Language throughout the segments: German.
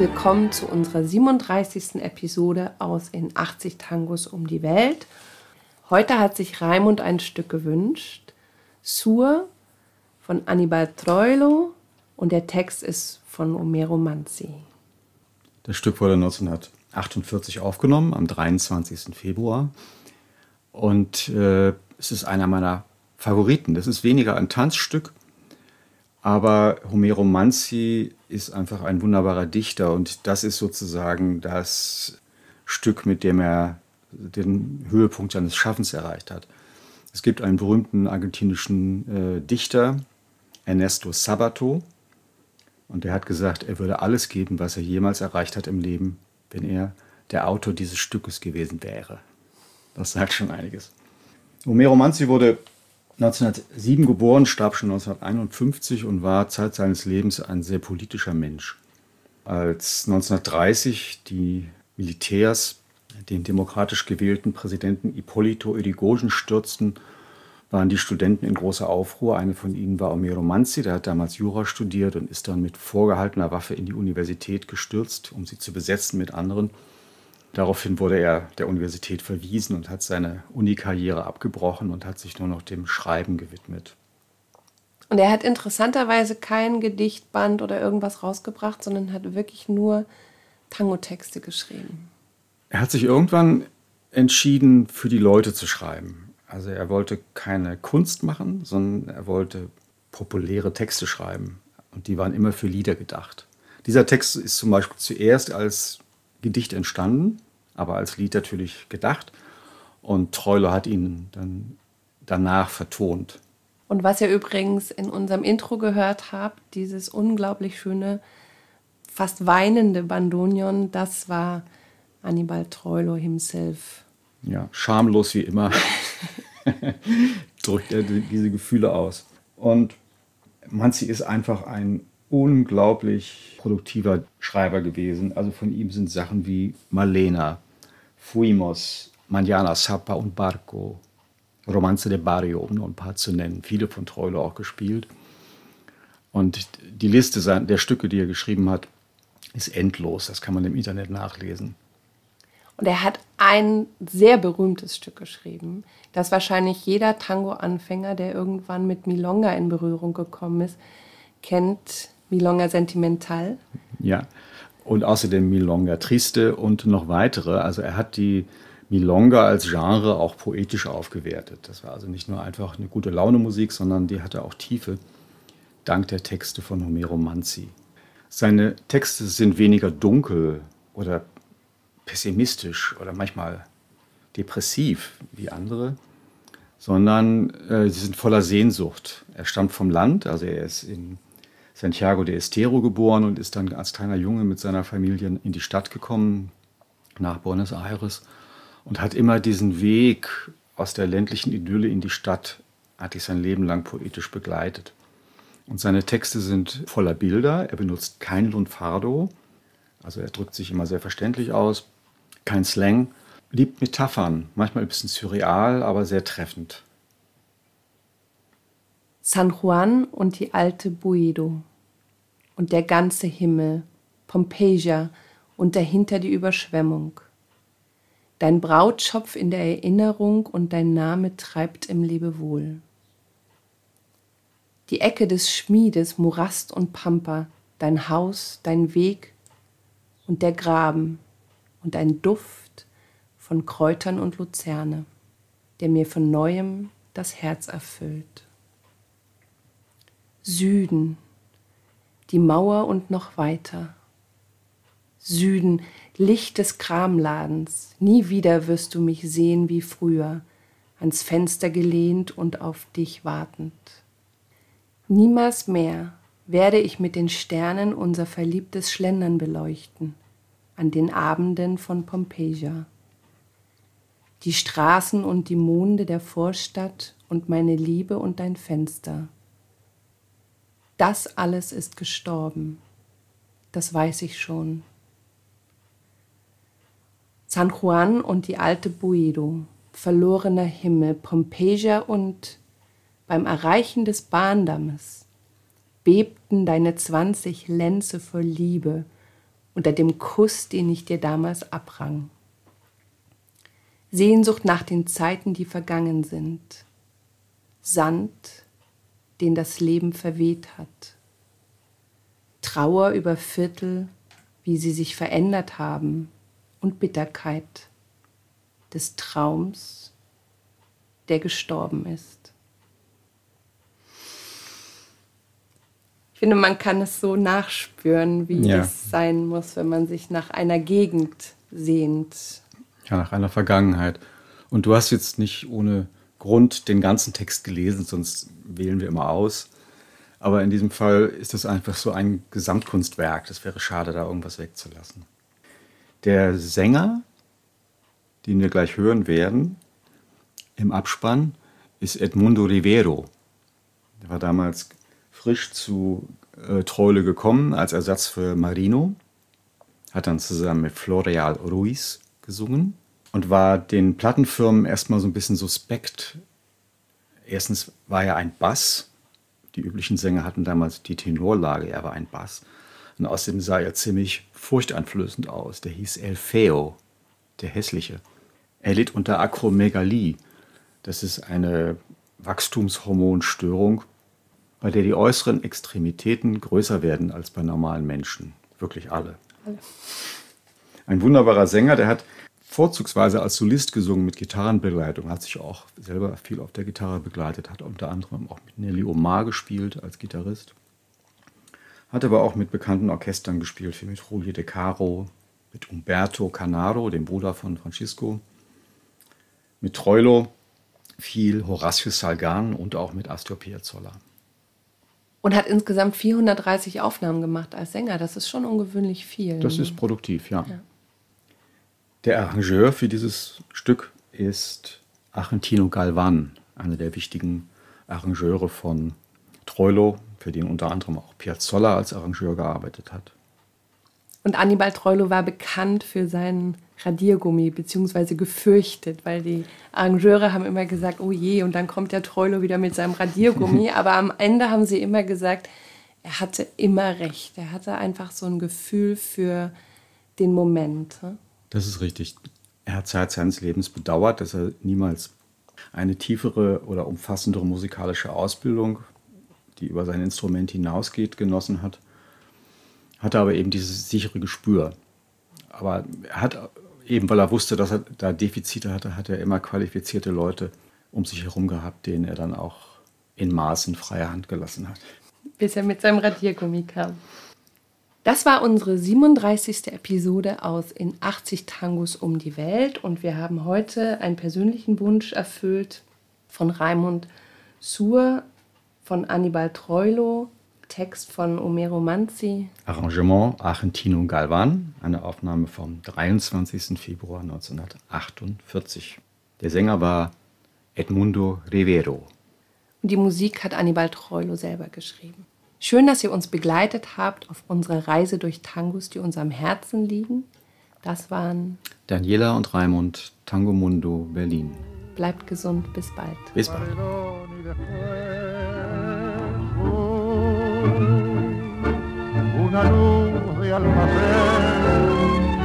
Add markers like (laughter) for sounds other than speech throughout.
Willkommen zu unserer 37. Episode aus In 80 Tangos um die Welt. Heute hat sich Raimund ein Stück gewünscht. Sur von Annibal Troilo und der Text ist von Omero Manzi. Das Stück wurde 1948 aufgenommen, am 23. Februar. Und äh, es ist einer meiner Favoriten. Das ist weniger ein Tanzstück, aber Homero Manzi ist einfach ein wunderbarer Dichter und das ist sozusagen das Stück, mit dem er den Höhepunkt seines Schaffens erreicht hat. Es gibt einen berühmten argentinischen äh, Dichter, Ernesto Sabato, und der hat gesagt, er würde alles geben, was er jemals erreicht hat im Leben, wenn er der Autor dieses Stückes gewesen wäre. Das sagt schon einiges. Homero Manzi wurde 1907 geboren, starb schon 1951 und war Zeit seines Lebens ein sehr politischer Mensch. Als 1930 die Militärs den demokratisch gewählten Präsidenten Ippolito Yrigoyen stürzten, waren die Studenten in großer Aufruhr. Eine von ihnen war Omero Manzi, der hat damals Jura studiert und ist dann mit vorgehaltener Waffe in die Universität gestürzt, um sie zu besetzen mit anderen. Daraufhin wurde er der Universität verwiesen und hat seine Unikarriere abgebrochen und hat sich nur noch dem Schreiben gewidmet. Und er hat interessanterweise kein Gedichtband oder irgendwas rausgebracht, sondern hat wirklich nur Tango-Texte geschrieben. Er hat sich irgendwann entschieden, für die Leute zu schreiben. Also er wollte keine Kunst machen, sondern er wollte populäre Texte schreiben. Und die waren immer für Lieder gedacht. Dieser Text ist zum Beispiel zuerst als Gedicht entstanden, aber als Lied natürlich gedacht. Und Treuler hat ihn dann danach vertont. Und was ihr übrigens in unserem Intro gehört habt, dieses unglaublich schöne, fast weinende Bandonion, das war Annibal Troilo himself. Ja, schamlos wie immer (laughs) (laughs) drückt er diese Gefühle aus. Und Manzi ist einfach ein unglaublich produktiver Schreiber gewesen. Also von ihm sind Sachen wie Malena, Fuimos, Manjana Sapa und Barco, Romanze de Barrio, um nur ein paar zu nennen. Viele von Troilo auch gespielt. Und die Liste der Stücke, die er geschrieben hat, ist endlos. Das kann man im Internet nachlesen. Und er hat ein sehr berühmtes Stück geschrieben, das wahrscheinlich jeder Tango-Anfänger, der irgendwann mit Milonga in Berührung gekommen ist, kennt. Milonga Sentimental. Ja, und außerdem Milonga Triste und noch weitere. Also er hat die Milonga als Genre auch poetisch aufgewertet. Das war also nicht nur einfach eine gute Laune Musik, sondern die hatte auch Tiefe, dank der Texte von Homero Manzi. Seine Texte sind weniger dunkel oder pessimistisch oder manchmal depressiv wie andere, sondern äh, sie sind voller Sehnsucht. Er stammt vom Land, also er ist in Santiago de Estero geboren und ist dann als kleiner Junge mit seiner Familie in die Stadt gekommen, nach Buenos Aires, und hat immer diesen Weg aus der ländlichen Idylle in die Stadt, hat sich sein Leben lang poetisch begleitet. Und seine Texte sind voller Bilder. Er benutzt kein Lunfardo, also er drückt sich immer sehr verständlich aus, kein Slang, liebt Metaphern, manchmal ein bisschen surreal, aber sehr treffend. San Juan und die alte Buedo und der ganze Himmel, Pompeia und dahinter die Überschwemmung. Dein Brautschopf in der Erinnerung und dein Name treibt im Lebewohl. Die Ecke des Schmiedes, Morast und Pampa, dein Haus, dein Weg und der Graben und ein Duft von Kräutern und Luzerne, der mir von neuem das Herz erfüllt. Süden, die Mauer und noch weiter. Süden, Licht des Kramladens, nie wieder wirst du mich sehen wie früher, ans Fenster gelehnt und auf dich wartend. Niemals mehr werde ich mit den Sternen unser verliebtes Schlendern beleuchten, an den Abenden von Pompeja. Die Straßen und die Monde der Vorstadt und meine Liebe und dein Fenster. Das alles ist gestorben, das weiß ich schon. San Juan und die alte Buedo, verlorener Himmel, Pompeja und beim Erreichen des Bahndammes bebten deine zwanzig Lenze vor Liebe unter dem Kuss, den ich dir damals abrang. Sehnsucht nach den Zeiten, die vergangen sind. Sand, den das Leben verweht hat. Trauer über Viertel, wie sie sich verändert haben, und Bitterkeit des Traums, der gestorben ist. Ich finde, man kann es so nachspüren, wie ja. es sein muss, wenn man sich nach einer Gegend sehnt. Ja, nach einer Vergangenheit. Und du hast jetzt nicht ohne Grund den ganzen Text gelesen, sonst wählen wir immer aus. Aber in diesem Fall ist es einfach so ein Gesamtkunstwerk. Das wäre schade, da irgendwas wegzulassen. Der Sänger, den wir gleich hören werden, im Abspann, ist Edmundo Rivero. Der war damals frisch zu äh, Treule gekommen als Ersatz für Marino. Hat dann zusammen mit Floreal Ruiz gesungen und war den Plattenfirmen erstmal so ein bisschen suspekt. Erstens war er ein Bass. Die üblichen Sänger hatten damals die Tenorlage, er war ein Bass. Und außerdem sah er ziemlich furchteinflößend aus. Der hieß El Feo, der Hässliche. Er litt unter Akromegalie. Das ist eine Wachstumshormonstörung, bei der die äußeren Extremitäten größer werden als bei normalen Menschen. Wirklich alle. Ein wunderbarer Sänger, der hat vorzugsweise als Solist gesungen mit Gitarrenbegleitung, hat sich auch selber viel auf der Gitarre begleitet, hat unter anderem auch mit Nelly Omar gespielt als Gitarrist. Hat aber auch mit bekannten Orchestern gespielt, wie mit Julio De Caro, mit Umberto Canaro, dem Bruder von Francisco, mit Troilo, viel Horacio Salgan und auch mit Astor Piazzolla. Und hat insgesamt 430 Aufnahmen gemacht als Sänger. Das ist schon ungewöhnlich viel. Das ist produktiv, ja. ja. Der Arrangeur für dieses Stück ist Argentino Galvan, einer der wichtigen Arrangeure von Troilo, für den unter anderem auch Piazzolla als Arrangeur gearbeitet hat. Und Annibal Troilo war bekannt für seinen Radiergummi, beziehungsweise gefürchtet, weil die Arrangeure haben immer gesagt, oh je, und dann kommt der Troilo wieder mit seinem Radiergummi. (laughs) Aber am Ende haben sie immer gesagt, er hatte immer recht. Er hatte einfach so ein Gefühl für den Moment. Das ist richtig. Er hat Zeit seines Lebens bedauert, dass er niemals eine tiefere oder umfassendere musikalische Ausbildung, die über sein Instrument hinausgeht, genossen hat. Hatte aber eben dieses sichere Gespür. Aber er hat eben, weil er wusste, dass er da Defizite hatte, hat er immer qualifizierte Leute um sich herum gehabt, denen er dann auch in Maßen freie Hand gelassen hat. Bis er mit seinem Radiergummi kam. Das war unsere 37. Episode aus In 80 Tangos um die Welt und wir haben heute einen persönlichen Wunsch erfüllt von Raimund Suhr, von Annibal Troilo, Text von Omero Manzi. Arrangement Argentino Galvan, eine Aufnahme vom 23. Februar 1948. Der Sänger war Edmundo Rivero. Und die Musik hat Annibal Troilo selber geschrieben. Schön, dass ihr uns begleitet habt auf unserer Reise durch Tangos, die uns am Herzen liegen. Das waren Daniela und Raimund, Tango Mundo, Berlin. Bleibt gesund, bis bald. Bis bald. Una luz de almacén,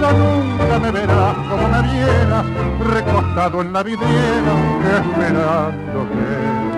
ya nunca me verás como me vienas, recostado en la vidriera, esperándote